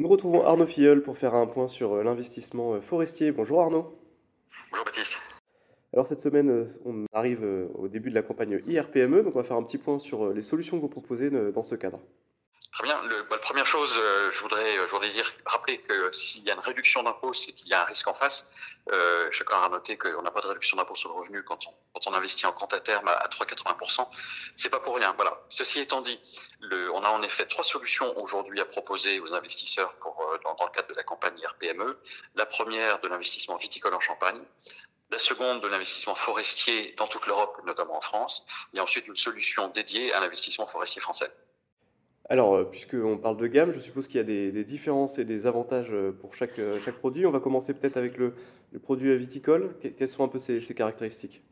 Nous retrouvons Arnaud Filleul pour faire un point sur euh, l'investissement euh, forestier. Bonjour Arnaud. Bonjour Baptiste. Alors cette semaine, euh, on arrive au début de la campagne IRPME, donc on va faire un petit point sur les solutions que vous proposez dans ce cadre. Très bien. Le, bah, la première chose, euh, je, voudrais, je voudrais dire, rappeler que s'il y a une réduction d'impôt, c'est qu'il y a un risque en face. Euh, chacun a noté qu'on n'a pas de réduction d'impôt sur le revenu quand on, quand on investit en compte à terme à, 3,80%. C'est pas pour rien. Voilà. Ceci étant dit, le, on a en effet trois solutions aujourd'hui à proposer aux investisseurs pour, euh, dans, dans, le cadre de la campagne IRPME. La première, de l'investissement viticole en Champagne la seconde de l'investissement forestier dans toute l'Europe, notamment en France, et ensuite une solution dédiée à l'investissement forestier français. Alors, euh, puisqu'on parle de gamme, je suppose qu'il y a des, différences et des avantages euh, pour chaque, euh, chaque produit. On va commencer peut-être avec le, produit viticole. Quelles sont un peu ses, caractéristiques?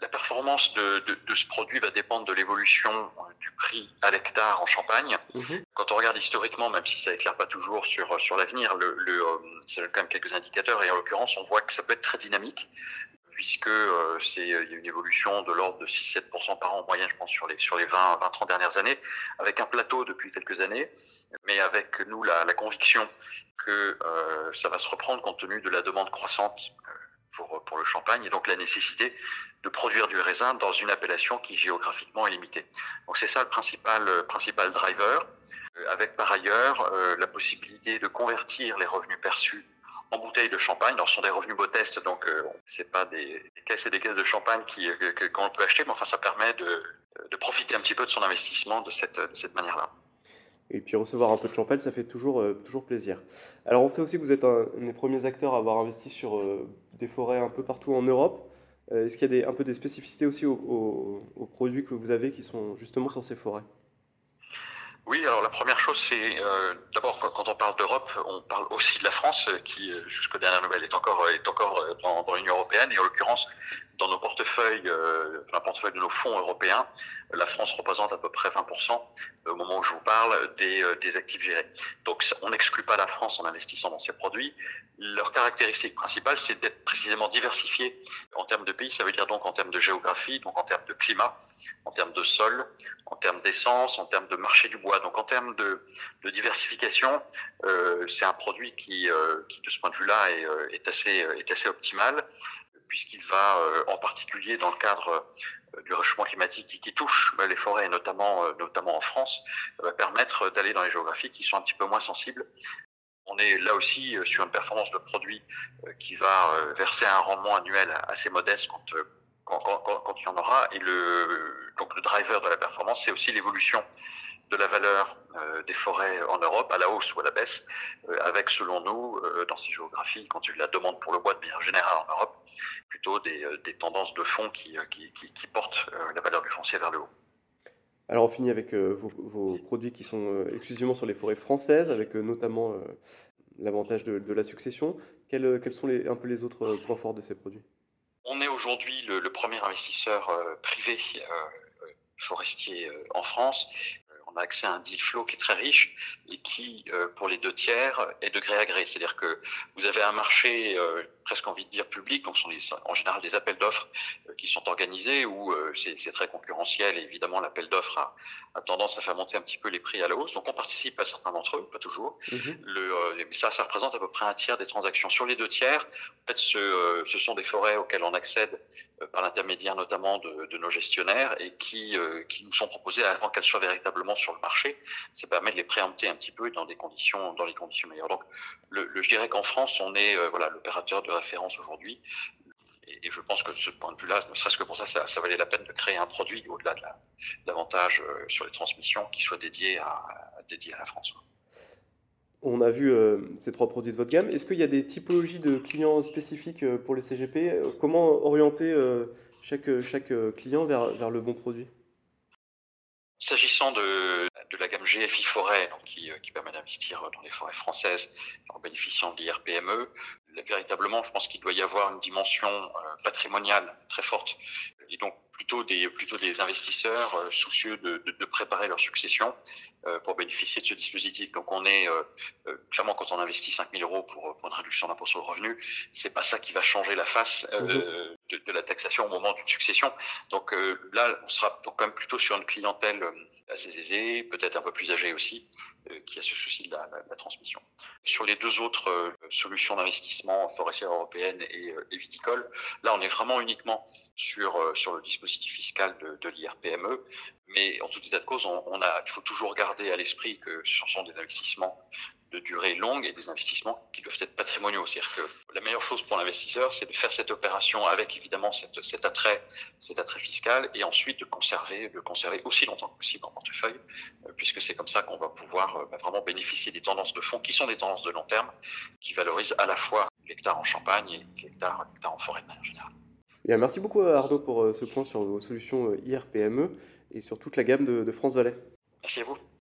La performance de, ce produit va dépendre de l'évolution du prix à l'hectare en Champagne. Mhm. Quand on regarde historiquement, même si ça éclaire pas toujours sur, sur l'avenir, le, le, ça quand même quelques indicateurs et en l'occurrence, on voit que ça peut être très dynamique puisque euh, c'est il y a une évolution de l'ordre de 6-7% par an en moyenne, je pense, sur les sur les 20 20 30 dernières années, avec un plateau depuis quelques années, mais avec nous la, la conviction que euh, ça va se reprendre compte tenu de la demande croissante euh, pour pour le champagne et donc la nécessité de produire du raisin dans une appellation qui géographiquement est limitée. Donc c'est ça le principal principal driver, avec par ailleurs la possibilité de convertir les revenus perçus en bouteilles de champagne. Alors, ce sont des revenus modestes, donc euh, c'est pas des, caisses et des caisses de champagne qui euh, qu'on peut acheter, mais enfin ça permet de, profiter un petit peu de son investissement de cette, manière-là. Et puis recevoir un peu de champagne, ça fait toujours, euh, toujours plaisir. Alors on sait aussi que vous êtes un, des premiers acteurs à avoir investi sur des forêts un peu partout en Europe. Est-ce qu'il y a un peu des spécificités aussi aux produits que vous avez qui sont justement sur ces forêts? Alors la première chose, c'est euh, d'abord quand on parle d'Europe, on parle aussi de la France, qui jusqu'aux dernières nouvelles est encore est encore dans, l'Union européenne et en l'occurrence dans nos portefeuilles, euh, dans le portefeuille de nos fonds européens, la France représente à peu près 20% euh, au moment où je vous parle des, euh, des actifs gérés. Donc on n'exclut pas la France en investissant dans ces produits. Leur caractéristique principale, c'est d'être précisément diversifié en termes de pays. Ça veut dire donc en termes de géographie, donc en termes de climat, en termes de sol, en termes d'essence, en termes de marché du bois. Donc en termes de, diversification, euh, c'est un produit qui, euh, qui, de ce point de vue-là, est, est, assez, optimal puisqu'il va euh, en particulier dans le cadre euh, du réchauffement climatique qui, touche bah, les forêts, notamment, euh, en France, permettre d'aller dans les géographies qui sont un petit peu moins sensibles. On est là aussi sur une performance de produit qui va verser un rendement annuel assez modeste quand, il y en aura. Et donc le driver de la performance, c'est aussi l'évolution de la valeur euh, des forêts en Europe, à la hausse ou à la baisse, euh, avec, selon nous, euh, dans ces géographies, quand tu la demande pour le bois de manière générale en Europe, plutôt des, des tendances de fond qui, qui, qui, qui portent la valeur du foncier vers le haut. Alors on finit avec vos, vos, produits qui sont exclusivement sur les forêts françaises, avec notamment l'avantage de, de, la succession. Quels, quels sont les, un peu les autres points forts de ces produits? On est aujourd'hui le, le, premier investisseur privé forestier en France on a accès à un deal flow qui est très riche et qui, euh, pour les deux tiers, est de gré à gré. C'est-à-dire que vous avez un marché euh, presque envie de dire public, donc ce sont les, en général des appels d'offres euh, qui sont organisés où euh, c'est très concurrentiel et évidemment l'appel d'offres a, a, tendance à faire monter un petit peu les prix à la hausse. Donc on participe à certains d'entre eux, pas toujours. Le, euh, ça, ça représente à peu près un tiers des transactions. Sur les deux tiers, en fait, ce, ce sont des forêts auxquelles on accède par l'intermédiaire notamment de, de, nos gestionnaires et qui, qui nous sont proposées avant qu'elles soient véritablement sur le marché. Ça permet de les préempter un petit peu dans des conditions, dans les conditions meilleures. Donc, le, le je dirais qu'en France, on est voilà l'opérateur de référence aujourd'hui. Et, je pense que de ce point de vue-là, ne serait-ce que pour ça, ça, valait la peine de créer un produit au-delà de l'avantage euh, sur les transmissions qui soit dédié à, dédié à la France. On a vu euh, ces trois produits de votre gamme. Est-ce qu'il y a des typologies de clients spécifiques euh, pour les CGP Comment orienter chaque, chaque client vers, vers le bon produit? S'agissant de, de, la gamme GFI Forêt, donc qui, qui, permet d'investir dans les forêts françaises en bénéficiant de l'IRPME, véritablement, je pense qu'il doit y avoir une dimension patrimoniale très forte. Et donc, plutôt des, plutôt des investisseurs euh, soucieux de, de, de, préparer leur succession euh, pour bénéficier de ce dispositif. Donc on est euh, euh clairement quand on investit 5 000 euros pour, pour une réduction d'impôt sur le revenu, c'est pas ça qui va changer la face euh, mhm. de, de, la taxation au moment d'une succession. Donc là, on sera quand même plutôt sur une clientèle assez aisée, peut-être un peu plus âgée aussi, qui a ce souci de la, la, la transmission. Sur les deux autres solutions d'investissement forestière européenne et, et viticole, là on est vraiment uniquement sur sur le dispositif fiscal de, l'IRPME. Mais en tout état de cause, il faut toujours garder à l'esprit que ce sont des investissements de durée longue et des investissements qui doivent être patrimoniaux. C'est-à-dire que la meilleure chose pour l'investisseur, c'est de faire cette opération avec évidemment cette, cet attrait, cet attrait fiscal, et ensuite de conserver, de conserver aussi longtemps que possible en portefeuille, euh, puisque c'est comme ça qu'on va pouvoir euh, bah, vraiment bénéficier des tendances de fonds qui sont des tendances de long terme, qui valorisent à la fois l'hectare en Champagne et l'hectare en forêt de manière générale. Bien, merci beaucoup Arnaud pour euh, ce point sur vos solutions euh, IRPME et sur toute la gamme de, de France Valais. Merci à vous.